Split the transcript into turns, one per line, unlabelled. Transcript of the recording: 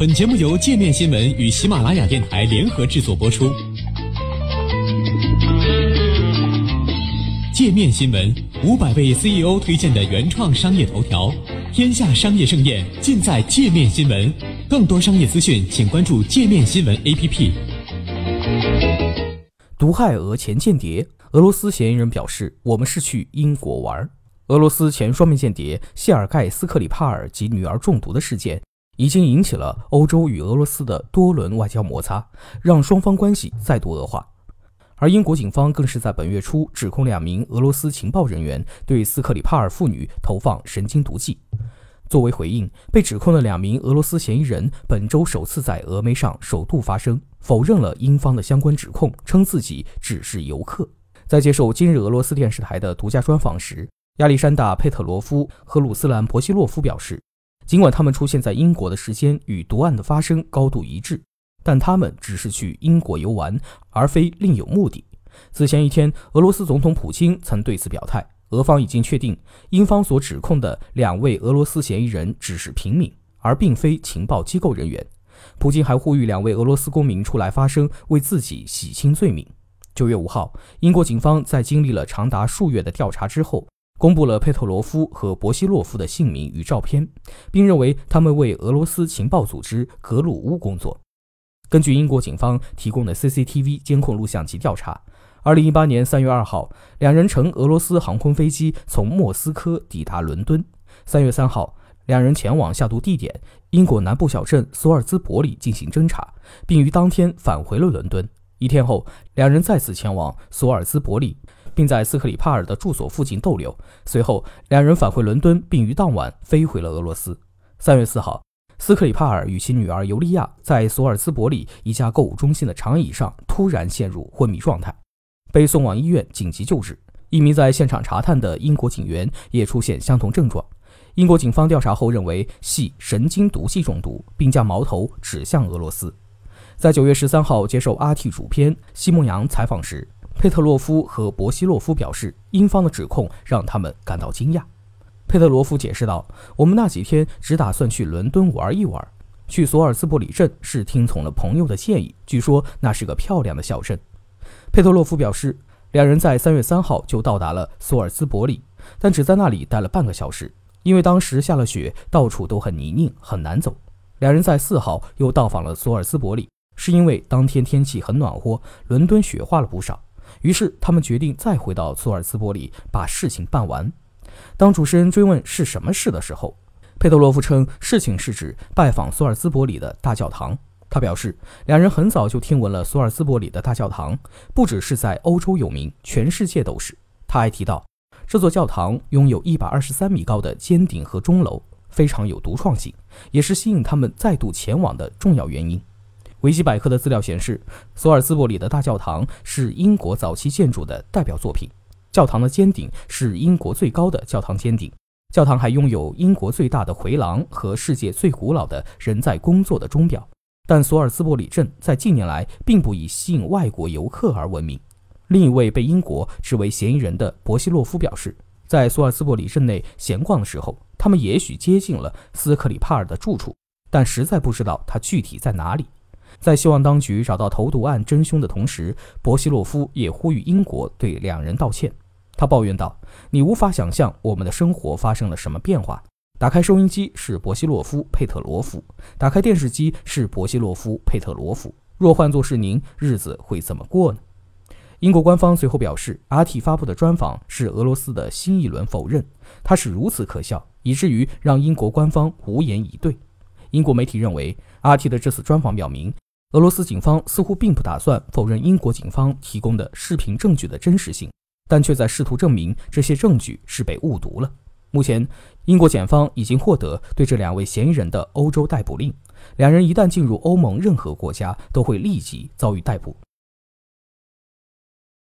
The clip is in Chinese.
本节目由界面新闻与喜马拉雅电台联合制作播出。界面新闻五百位 CEO 推荐的原创商业头条，天下商业盛宴尽在界面新闻。更多商业资讯，请关注界面新闻 APP。
毒害俄前间谍，俄罗斯嫌疑人表示：“我们是去英国玩。”俄罗斯前双面间谍谢尔盖·斯克里帕尔及女儿中毒的事件。已经引起了欧洲与俄罗斯的多轮外交摩擦，让双方关系再度恶化。而英国警方更是在本月初指控两名俄罗斯情报人员对斯克里帕尔妇女投放神经毒剂。作为回应，被指控的两名俄罗斯嫌疑人本周首次在俄媒上首度发声，否认了英方的相关指控，称自己只是游客。在接受今日俄罗斯电视台的独家专访时，亚历山大·佩特罗夫和鲁斯兰·博西洛夫表示。尽管他们出现在英国的时间与毒案的发生高度一致，但他们只是去英国游玩，而非另有目的。此前一天，俄罗斯总统普京曾对此表态，俄方已经确定英方所指控的两位俄罗斯嫌疑人只是平民，而并非情报机构人员。普京还呼吁两位俄罗斯公民出来发声，为自己洗清罪名。九月五号，英国警方在经历了长达数月的调查之后。公布了佩特罗夫和博西洛夫的姓名与照片，并认为他们为俄罗斯情报组织格鲁乌工作。根据英国警方提供的 CCTV 监控录像及调查，2018年3月2号，两人乘俄罗斯航空飞机从莫斯科抵达伦敦。3月3号，两人前往下毒地点英国南部小镇索尔兹伯里进行侦查，并于当天返回了伦敦。一天后，两人再次前往索尔兹伯里。并在斯克里帕尔的住所附近逗留。随后，两人返回伦敦，并于当晚飞回了俄罗斯。三月四号，斯克里帕尔与其女儿尤利娅在索尔兹伯里一家购物中心的长椅上突然陷入昏迷状态，被送往医院紧急救治。一名在现场查探的英国警员也出现相同症状。英国警方调查后认为系神经毒剂中毒，并将矛头指向俄罗斯。在九月十三号接受 RT 主编西蒙扬采访时。佩特洛夫和博西洛夫表示，英方的指控让他们感到惊讶。佩特罗夫解释道：“我们那几天只打算去伦敦玩一玩，去索尔兹伯里镇是听从了朋友的建议。据说那是个漂亮的小镇。”佩特洛夫表示，两人在三月三号就到达了索尔兹伯里，但只在那里待了半个小时，因为当时下了雪，到处都很泥泞，很难走。两人在四号又到访了索尔兹伯里，是因为当天天气很暖和，伦敦雪化了不少。于是他们决定再回到索尔兹伯里把事情办完。当主持人追问是什么事的时候，佩特洛夫称事情是指拜访索尔兹伯里的大教堂。他表示，两人很早就听闻了索尔兹伯里的大教堂，不只是在欧洲有名，全世界都是。他还提到，这座教堂拥有一百二十三米高的尖顶和钟楼，非常有独创性，也是吸引他们再度前往的重要原因。维基百科的资料显示，索尔兹伯里的大教堂是英国早期建筑的代表作品。教堂的尖顶是英国最高的教堂尖顶。教堂还拥有英国最大的回廊和世界最古老的人在工作的钟表。但索尔兹伯里镇在近年来并不以吸引外国游客而闻名。另一位被英国视为嫌疑人的博西洛夫表示，在索尔兹伯里镇内闲逛的时候，他们也许接近了斯克里帕尔的住处，但实在不知道他具体在哪里。在希望当局找到投毒案真凶的同时，博西洛夫也呼吁英国对两人道歉。他抱怨道：“你无法想象我们的生活发生了什么变化。”打开收音机是博西洛夫·佩特罗夫，打开电视机是博西洛夫·佩特罗夫。若换作是您，日子会怎么过呢？英国官方随后表示，RT 发布的专访是俄罗斯的新一轮否认，它是如此可笑，以至于让英国官方无言以对。英国媒体认为，RT 的这次专访表明。俄罗斯警方似乎并不打算否认英国警方提供的视频证据的真实性，但却在试图证明这些证据是被误读了。目前，英国检方已经获得对这两位嫌疑人的欧洲逮捕令，两人一旦进入欧盟任何国家，都会立即遭遇逮捕。